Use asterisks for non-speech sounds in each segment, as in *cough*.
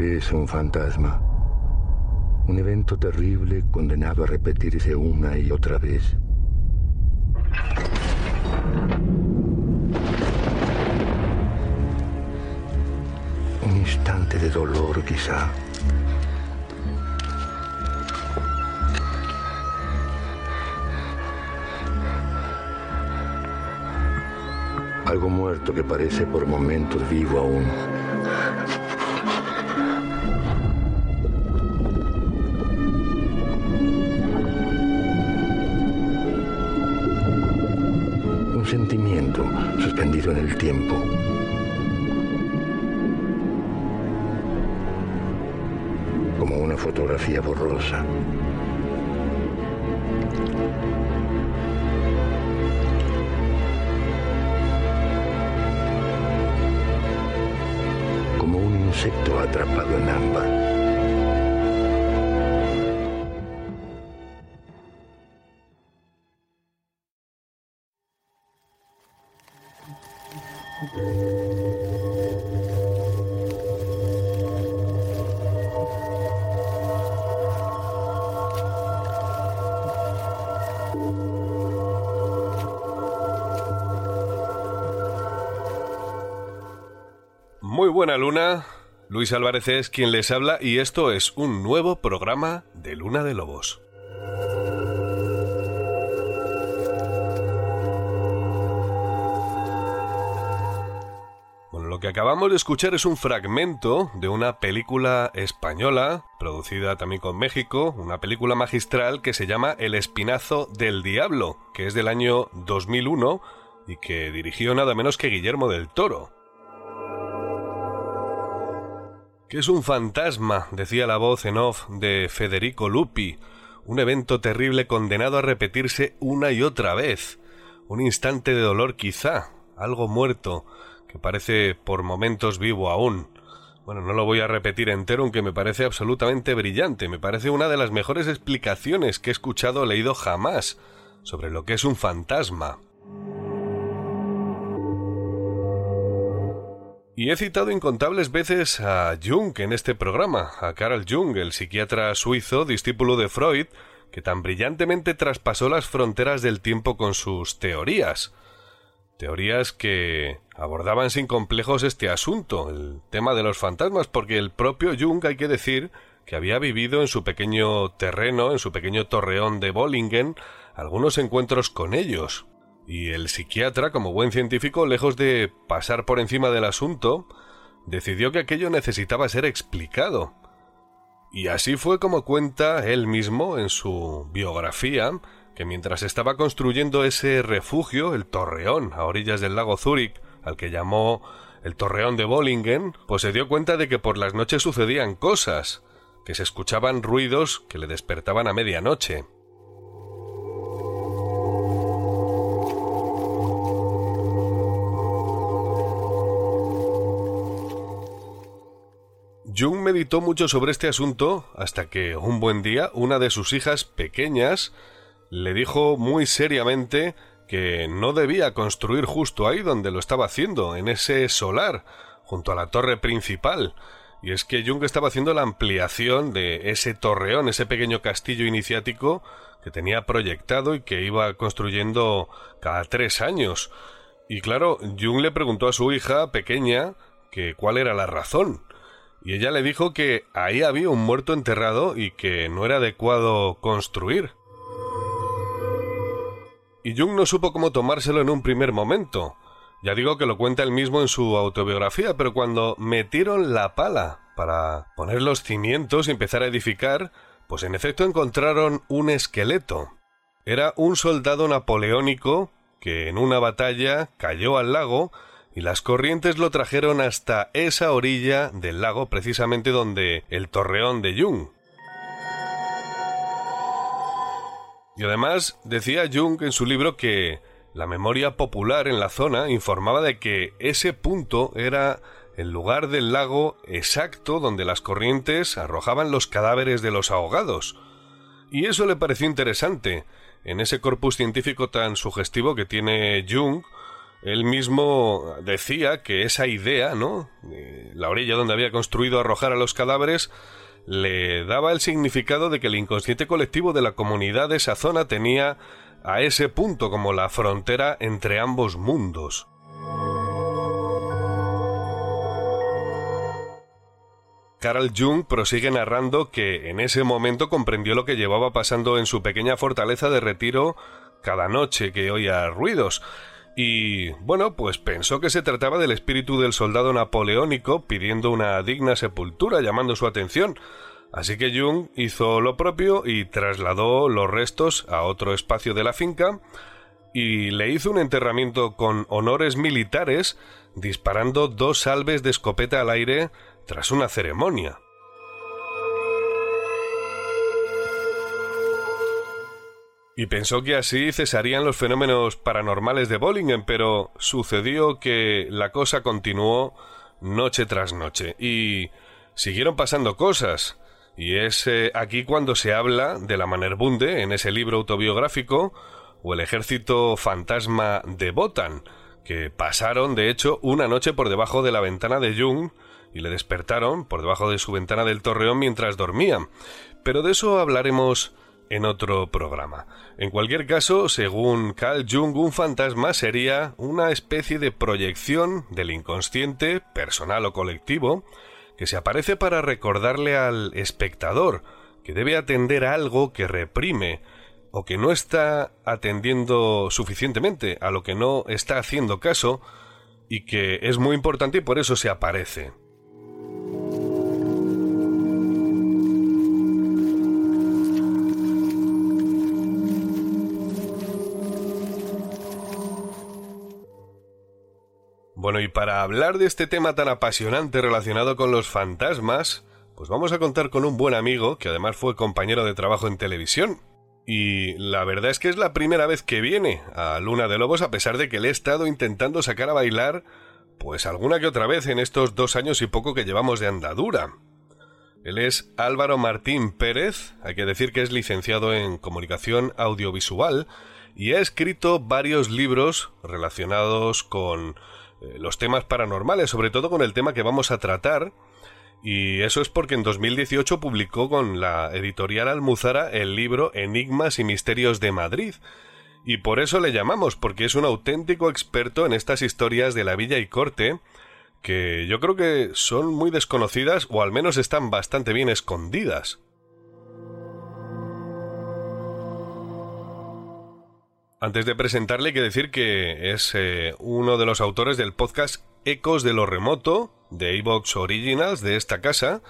¿Qué es un fantasma? Un evento terrible condenado a repetirse una y otra vez. Un instante de dolor quizá. Algo muerto que parece por momentos vivo aún. Tiempo. Como una fotografía borrosa. Como un insecto atrapado en ámbar. Muy buena luna, Luis Álvarez es quien les habla y esto es un nuevo programa de Luna de Lobos. Que acabamos de escuchar es un fragmento de una película española, producida también con México, una película magistral que se llama El Espinazo del Diablo, que es del año 2001 y que dirigió nada menos que Guillermo del Toro. que es un fantasma, decía la voz en off de Federico Lupi, un evento terrible condenado a repetirse una y otra vez, un instante de dolor quizá, algo muerto, que parece por momentos vivo aún. Bueno, no lo voy a repetir entero, aunque me parece absolutamente brillante, me parece una de las mejores explicaciones que he escuchado o leído jamás sobre lo que es un fantasma. Y he citado incontables veces a Jung en este programa, a Carl Jung, el psiquiatra suizo, discípulo de Freud, que tan brillantemente traspasó las fronteras del tiempo con sus teorías. Teorías que abordaban sin complejos este asunto, el tema de los fantasmas, porque el propio Jung, hay que decir, que había vivido en su pequeño terreno, en su pequeño torreón de Bollingen, algunos encuentros con ellos. Y el psiquiatra, como buen científico, lejos de pasar por encima del asunto, decidió que aquello necesitaba ser explicado. Y así fue como cuenta él mismo en su biografía, que mientras estaba construyendo ese refugio, el Torreón, a orillas del lago Zúrich, al que llamó el Torreón de Bollingen, pues se dio cuenta de que por las noches sucedían cosas, que se escuchaban ruidos que le despertaban a medianoche. Jung meditó mucho sobre este asunto hasta que un buen día una de sus hijas pequeñas le dijo muy seriamente que no debía construir justo ahí donde lo estaba haciendo, en ese solar, junto a la torre principal. Y es que Jung estaba haciendo la ampliación de ese torreón, ese pequeño castillo iniciático que tenía proyectado y que iba construyendo cada tres años. Y claro, Jung le preguntó a su hija pequeña que cuál era la razón. Y ella le dijo que ahí había un muerto enterrado y que no era adecuado construir. Y Jung no supo cómo tomárselo en un primer momento. Ya digo que lo cuenta él mismo en su autobiografía, pero cuando metieron la pala para poner los cimientos y empezar a edificar, pues en efecto encontraron un esqueleto. Era un soldado napoleónico que en una batalla cayó al lago y las corrientes lo trajeron hasta esa orilla del lago precisamente donde el torreón de Jung. Y además decía Jung en su libro que la memoria popular en la zona informaba de que ese punto era el lugar del lago exacto donde las corrientes arrojaban los cadáveres de los ahogados. Y eso le pareció interesante. En ese corpus científico tan sugestivo que tiene Jung, él mismo decía que esa idea, ¿no? La orilla donde había construido arrojar a los cadáveres le daba el significado de que el inconsciente colectivo de la comunidad de esa zona tenía a ese punto como la frontera entre ambos mundos. Carl Jung prosigue narrando que en ese momento comprendió lo que llevaba pasando en su pequeña fortaleza de retiro cada noche que oía ruidos, y bueno, pues pensó que se trataba del espíritu del soldado napoleónico pidiendo una digna sepultura, llamando su atención. Así que Jung hizo lo propio y trasladó los restos a otro espacio de la finca y le hizo un enterramiento con honores militares disparando dos salves de escopeta al aire tras una ceremonia. Y pensó que así cesarían los fenómenos paranormales de Bollingen, pero sucedió que la cosa continuó noche tras noche y siguieron pasando cosas. Y es eh, aquí cuando se habla de la Manerbunde en ese libro autobiográfico o el ejército fantasma de Botan, que pasaron de hecho una noche por debajo de la ventana de Jung y le despertaron por debajo de su ventana del torreón mientras dormía. Pero de eso hablaremos en otro programa. En cualquier caso, según Carl Jung, un fantasma sería una especie de proyección del inconsciente, personal o colectivo, que se aparece para recordarle al espectador que debe atender a algo que reprime o que no está atendiendo suficientemente, a lo que no está haciendo caso y que es muy importante y por eso se aparece. Bueno, y para hablar de este tema tan apasionante relacionado con los fantasmas, pues vamos a contar con un buen amigo que además fue compañero de trabajo en televisión. Y la verdad es que es la primera vez que viene a Luna de Lobos a pesar de que le he estado intentando sacar a bailar pues alguna que otra vez en estos dos años y poco que llevamos de andadura. Él es Álvaro Martín Pérez, hay que decir que es licenciado en comunicación audiovisual y ha escrito varios libros relacionados con eh, los temas paranormales, sobre todo con el tema que vamos a tratar. Y eso es porque en 2018 publicó con la editorial Almuzara el libro Enigmas y Misterios de Madrid. Y por eso le llamamos, porque es un auténtico experto en estas historias de la villa y corte, que yo creo que son muy desconocidas o al menos están bastante bien escondidas. Antes de presentarle, hay que decir que es eh, uno de los autores del podcast Ecos de lo Remoto, de Evox Originals, de esta casa,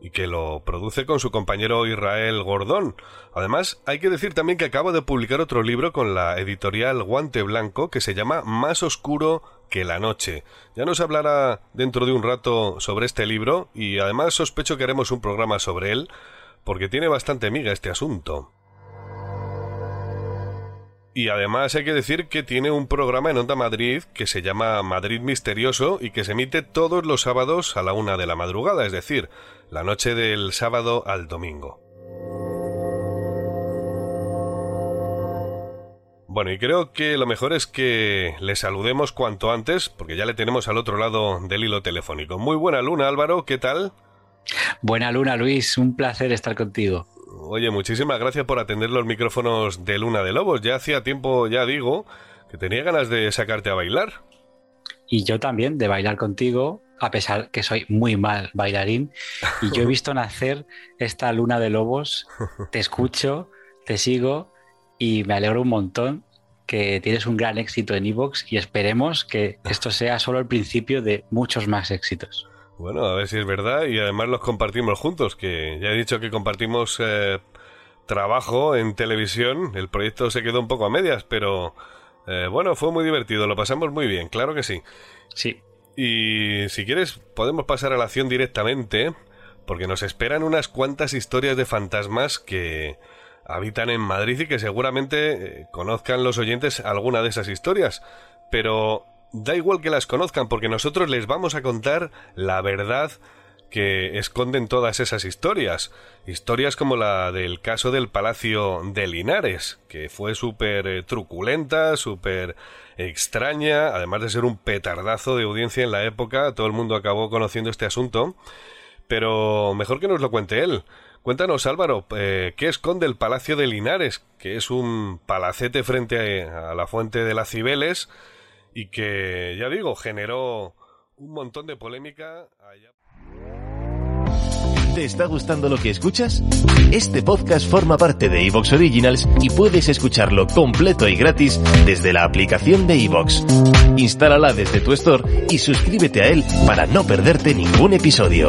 y que lo produce con su compañero Israel Gordón. Además, hay que decir también que acaba de publicar otro libro con la editorial Guante Blanco que se llama Más oscuro que la noche. Ya nos hablará dentro de un rato sobre este libro y además sospecho que haremos un programa sobre él porque tiene bastante miga este asunto. Y además hay que decir que tiene un programa en Onda Madrid que se llama Madrid Misterioso y que se emite todos los sábados a la una de la madrugada, es decir, la noche del sábado al domingo. Bueno, y creo que lo mejor es que le saludemos cuanto antes, porque ya le tenemos al otro lado del hilo telefónico. Muy buena luna, Álvaro, ¿qué tal? Buena luna, Luis, un placer estar contigo. Oye, muchísimas gracias por atender los micrófonos de Luna de Lobos. Ya hacía tiempo, ya digo, que tenía ganas de sacarte a bailar. Y yo también, de bailar contigo, a pesar que soy muy mal bailarín. Y yo he visto *laughs* nacer esta Luna de Lobos, te escucho, te sigo y me alegro un montón que tienes un gran éxito en Evox y esperemos que esto sea solo el principio de muchos más éxitos. Bueno, a ver si es verdad y además los compartimos juntos, que ya he dicho que compartimos eh, trabajo en televisión, el proyecto se quedó un poco a medias, pero eh, bueno, fue muy divertido, lo pasamos muy bien, claro que sí. Sí. Y si quieres podemos pasar a la acción directamente, porque nos esperan unas cuantas historias de fantasmas que habitan en Madrid y que seguramente eh, conozcan los oyentes alguna de esas historias. Pero da igual que las conozcan porque nosotros les vamos a contar la verdad que esconden todas esas historias. Historias como la del caso del Palacio de Linares, que fue súper eh, truculenta, súper extraña, además de ser un petardazo de audiencia en la época, todo el mundo acabó conociendo este asunto. Pero mejor que nos lo cuente él. Cuéntanos, Álvaro, eh, ¿qué esconde el Palacio de Linares? Que es un palacete frente a, la fuente de las Cibeles y que, ya digo, generó un montón de polémica allá. ¿Te está gustando lo que escuchas? Este podcast forma parte de Evox Originals y puedes escucharlo completo y gratis desde la aplicación de Evox. Instálala desde tu store y suscríbete a él para no perderte ningún episodio.